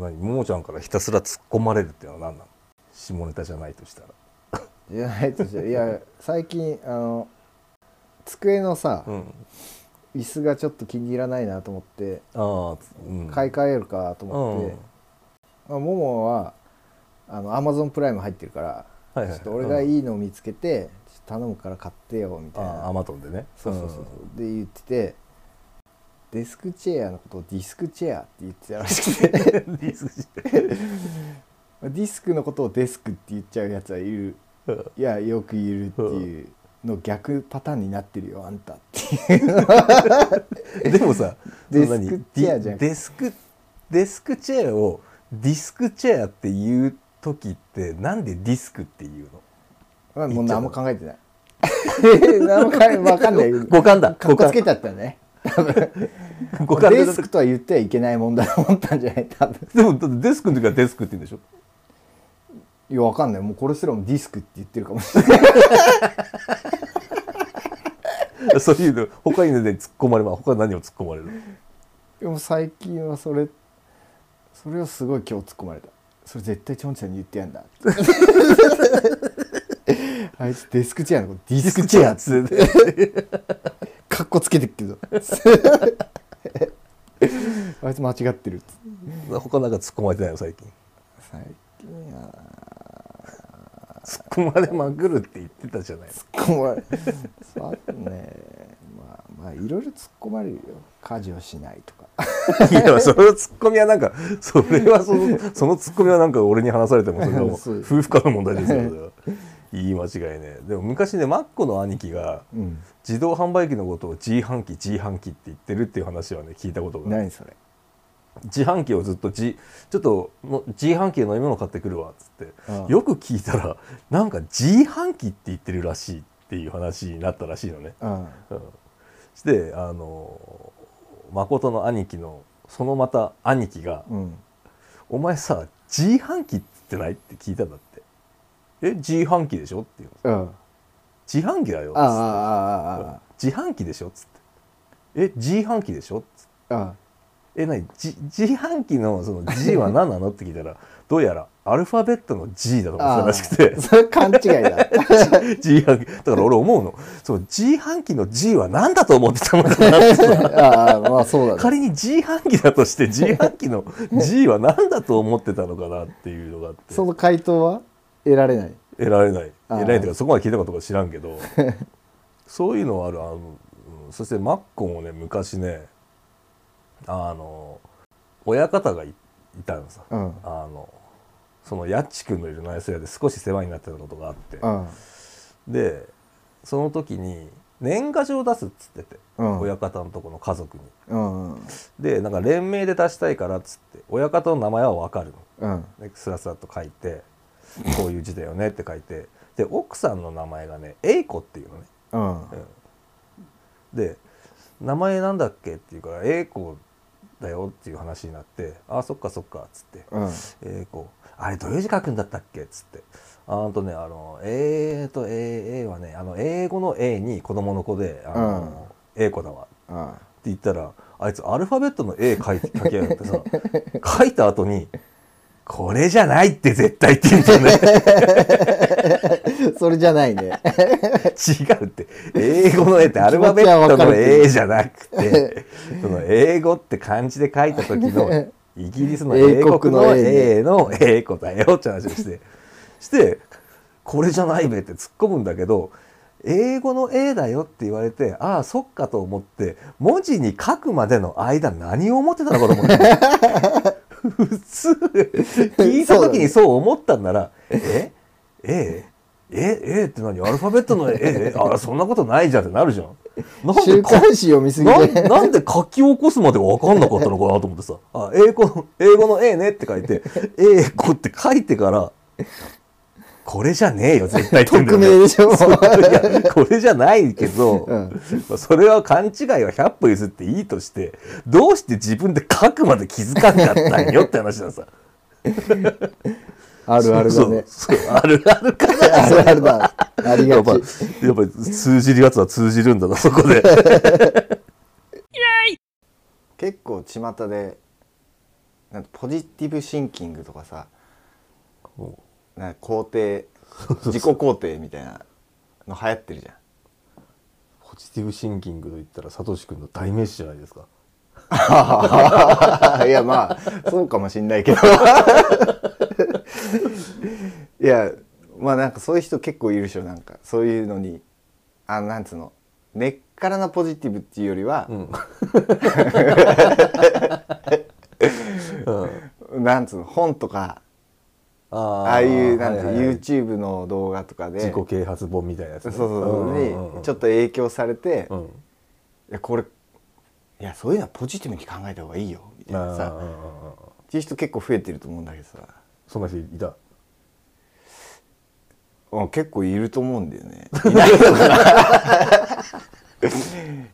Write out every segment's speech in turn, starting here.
何ももちゃんからひたすら突っ込まれるっていうのは何なの？下ネタじゃないとしたら。じゃないとしていや最近あの机のさ、うん。椅子がちょっと気に入らないなと思ってああ、うん、買い替えるかと思って、まあ、ももはあのアマゾンプライム入ってるから、はいはい。ちょっと俺がいいのを見つけて、ちょっと頼むから買ってよみたいな。アマゾンでね。そうそうそうそう。で言っててデスクチェアのことをディスクチェアって言ってたらしくて。ディスクしてディスクのことをデスクって言っちゃうやつはいる。いやよくいるっていうの逆パターンになってるよあんたっていうでもさデスクチェアじゃん。デデスクデスクチェアをディスクチェアっていう時ってなんでディスクっていうの？まあもう何も考えてない。何も考え分かんない。五感だかっこつけちゃったね五感でデスクとは言ってはいけないもんだと思ったんじゃない？多分。でもだってデスクの時はデスクって言うんでしょ？いやわかんない。もうこれすらもディスクって言ってるかもしれない。そういうの他にね突っ込まれば他に何を突っ込まれる？でも最近はそれそれをすごい今日突っ込まれた。それ絶対チョンちゃんに言ってやんだ あいつデスクチェアのことディスクチェアっつってかっこつけてっけどあいつ間違ってる他なんか突っ込まれてないの最近？最近は。突っ込まれまくるって言ってたじゃない。突っ込まれそうねまあまあいろいろ突っ込まれるよ。家事をしないとか。いやそのツッコミはなんかそれはそのそのツッコミはなんか俺に話されてもそれは 夫婦間の問題ですよそれはいい間違いね。でも昔ねマッコの兄貴がうん。自動販売機のことを自販機自販機って言ってるっていう話はね聞いたことが何それ？自販機をずっとじちょっとの自販機で飲み物買ってくるわっつって。ああ。よく聞いたらなんか自販機って言ってるらしいっていう話になったらしいのね。うんうん、してあの誠の兄貴のそのまた兄貴がうん「お前さ自販機って言ってない?」って聞いたんだって「え自販機でしょ?」って言う。のうん。自販機だよ」っつってああああああ。自販機でしょ?」っつって「え自販機でしょ?」っつって。え何じ自販機のその G は何なの？って聞いたらどうやらアルファベットの G だと思ってたらしくて。それ勘違いだ。自販機。だから俺思うの。そう自販機の G は何だと思ってたのかなって。さ ああまあそうだね。仮に自販機だとして自販機の G は何だと思ってたのかなっていうのがあって。その回答は？得られない。得られない。得られないというかそこまで聞いたことか知らんけど。そういうのはあるあの、うんそしてマッコもね昔ねあの親方がいいたのさ、うん。あのそのやっちくんのいる内装屋で少し世話になってたことがあって、うん。でその時に年賀状出すっつってて、うん。親方のとこの家族に。うんうん。でなんか連名で出したいからっつって親方の名前は分かるの。うん。でスラスラと書いてこういう字だよねって書いてで奥さんの名前がね英子っていうのね。うんで「名前なんだっけ?」って言うから「英子だよ」っていう話になって「あそっかそっか」っつってうん「英子あれどういう字書くんだったっけ?」っつってあーとねあの「えーと A, A はねあの英語の A に子供の子で「あの英子だわ」ってうん言ったらあいつアルファベットの A 書いて書きやがってさ 書いた後に「これじゃないって絶対」って言うんだよね。それじゃないね。違うって。英語の A ってアルファベットの A じゃなくて その英語って漢字で書いた時の イギリスの英国の A の英語だよって話をしてしてこれじゃないべって突っ込むんだけど英語の A だよって言われてああそっかと思って文字に書くまでの間何を思ってたのかと思って普通。聞いた時にそう思ったんなら「え？え？え？え？って何アルファベットの A? あそんなことないじゃんってなるじゃん。なんで週刊誌読みすぎて。なんで書き起こすまで分かんなかったのかなと思ってさ「あ英語の英語の A ね」って書いて「英語」って書いてから「これじゃねえよ 絶対」って言うんだ匿よ。ね名でしょこれじゃないけど、うん。まあそれは勘違いは100歩譲っていいとしてどうして自分で書くまで気づかんかったんよって話ださ。あるあるだね。そうそうあるあるかな。あるあるだ。ありがち。やっぱり通じるやつは通じるんだなそこで。結構巷でなんポジティブシンキングとかさもなんか肯定自己肯定みたいなの流行ってるじゃん。うポジティブシンキングと言ったらサトシ君の代名詞じゃないですか。いやまあそうかもしんないけど。いやまあなんかそういう人結構いるでしょなんか。そういうのにあなんつうの根っからのポジティブっていうよりはう、ん、うん、なんつうの本とかあああいうなんて、はいはいはい。YouTube の動画とかで。自己啓発本みたいなやつね、そうそうそう、んんんにちょっと影響されて、いうん。やこれいやそういうのはポジティブに考えた方がいいよみたいなさ。っていう人結構増えてると思うんだけどさ。そんな人いた？うん結構いると思うんだよね。いないのかな。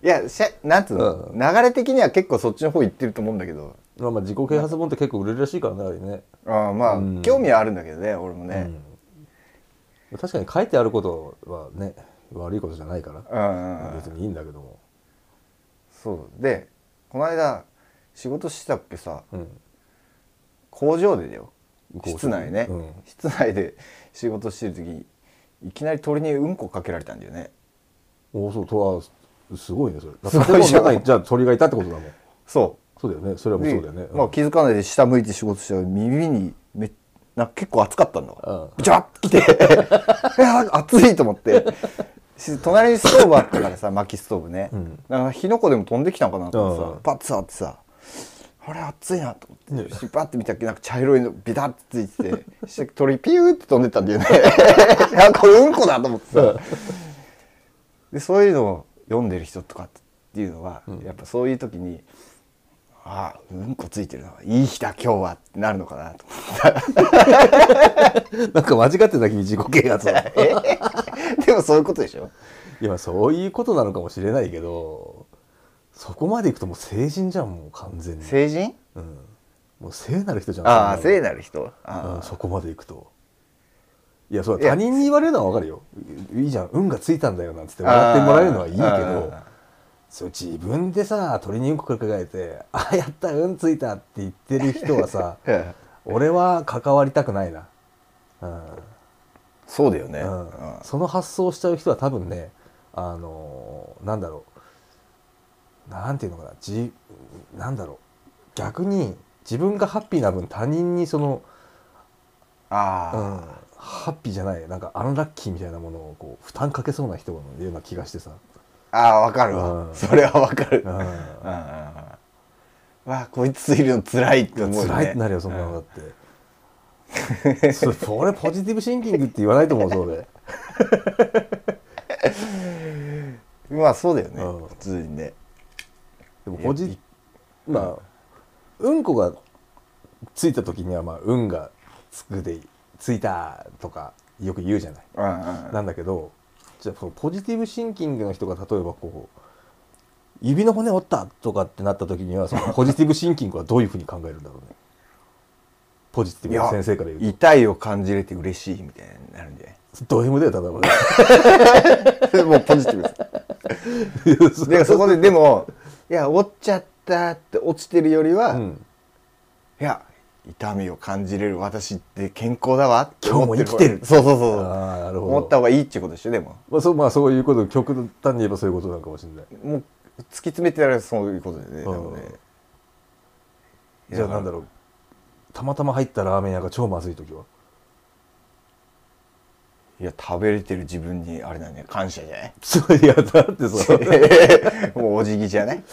いやしゃなんつうの、う流れ的には結構そっちの方行ってると思うんだけどまあまあ自己啓発本って結構売れるらしいからねあれね、あまあ、うん。興味はあるんだけどね俺もね。うん、確かに書いてあることはね悪いことじゃないから。うんうんうん。別にいいんだけども、そう。でこの間仕事してたっけさうん、工場でだよ。室内ね、うん。室内で仕事してる時にいきなり鳥にうんこかけられたんだよね。おおそうとはすごいねそれ。すごいじゃあ鳥がいたってことだもん。そそうだよね。それはもうそうだよね、まあ、気づかないで下向いて仕事したら耳にめなんか結構暑かったんだわうん。ブチャッて。きていや暑いと思って。し隣にストーブあったからさ薪ストーブね、うん。なんか火の粉でも飛んできたのかなと思ってさ、うん。パッて触ってさあれ暑いなと思って、パッて見たらなんか茶色いのビタッてついててして鳥ピューって飛んでったんだよね。いやこれうんこだと思ってさ。でそういうのを読んでる人とかっていうのは、やっぱそういう時にああうんこついてるな。いい日だ今日は。ってなるのかなと。思ってなんか間違ってた君自己啓発は でもそういうことでしょ？いやまあそういうことなのかもしれないけどそこまでいくともう成人じゃんもう完全に、成人？うん、もう聖なる人じゃんああ聖ななる人？のあ。うん、そこまでいくと。いやそう他人に言われるのは分かるよ。いいじゃん。運がついたんだよなんつって笑ってもらえるのはいいけどそう自分でさ鳥にうんこかけて「あやった運ついた」って言ってる人はさ 俺は関わりたくないな、うん。そうだよね、うん。うん。その発想をしちゃう人は多分ねあのーなんだろう。なんていうのかな。じなんだろう。逆に自分がハッピーな分他人にその、ああ、うん、ハッピーじゃない。なんかアンラッキーみたいなものをこう負担かけそうな人のような気がしてさ、ああわかるわ、うん。それはわかる、ううんんうんうん。わあこいついるの辛いって思うよね。辛いってなるよそんなのだって、そそれポジティブシンキングって言わないと思うそれ。う んまあそうだよね、うん。普通にね。でもポジまあうん。こがついた時にはまあ運がつくでついたとかよく言うじゃない。うんうん。なんだけどじゃあそのポジティブシンキングの人が例えばこう指の骨折ったとかってなった時にはその ポジティブシンキングはどういうふうに考えるんだろうね。ポジティブな先生から言うと。痛いを感じれて嬉しいみたいになるんじゃない？ド M だよただのね。もうポジティブですでそこででもいや折っちゃったって落ちてるよりは、いうん、や痛みを感じれる私って健康だわ今日も生きてる。そうそうそうなるほ思ど。った方がいいっていうことでしょでも。まあそうまあそういうこと極端に言えばそういうことなのかもしれない。もう突き詰めてやるそういうことでね、うん。多分ね。じゃあなんだろう。たまたま入ったラーメン屋が超まずい時は？いや食べれてる自分にあれだね感謝じゃない？そういやだってさ。もうお辞儀じゃない？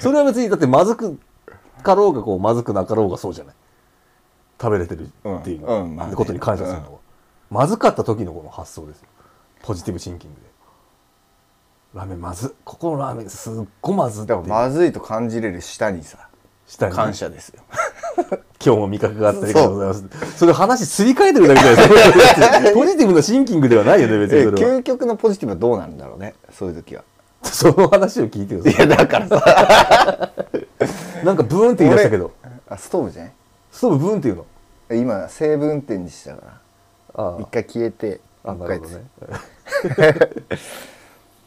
それは別にだってまずくかろうがこうまずくなかろうがそうじゃない。食べれてるっていううん。うん。まあね。ことに感謝するのは、まずかった時のこの発想ですよ。ポジティブシンキングで。ラーメンまず。ここのラーメンすっごまずってだからまずいと感じれる下にさ下に感謝ですよ。今日も味覚があったりがとうございます。それ話すり替えてるだけじゃない。ですかポジティブなシンキングではないよね別にえそれは。究極のポジティブはどうなるんだろうね。そういう時はその話を聞いてくださいいやだからさ。なんかブーンって言い出したけど。あストーブじゃない？ストーブブーンって言うの？今セーブ運転にしたから。一回消えてあなるほどね。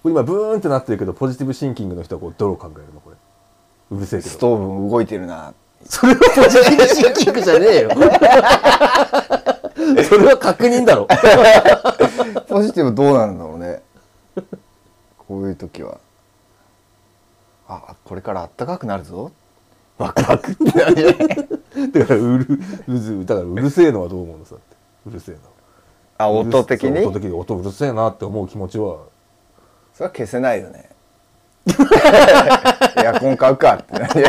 今ブーンってなってるけどポジティブシンキングの人はこうどう考えるのこれ？うるせえけど。ストーブも動いてるな。それはポジティブシンキングじゃねえよ。それは確認だろ。ポジティブどうなんだろうねこういう時はあこれから暖かくなるぞ。ワクワクってなる だからうるうずだからうるせえのはどう思うのさって。うるせえなあ音的に？音的に。音うるせえなって思う気持ちは。それは消せないよね。エアコン買うかってなる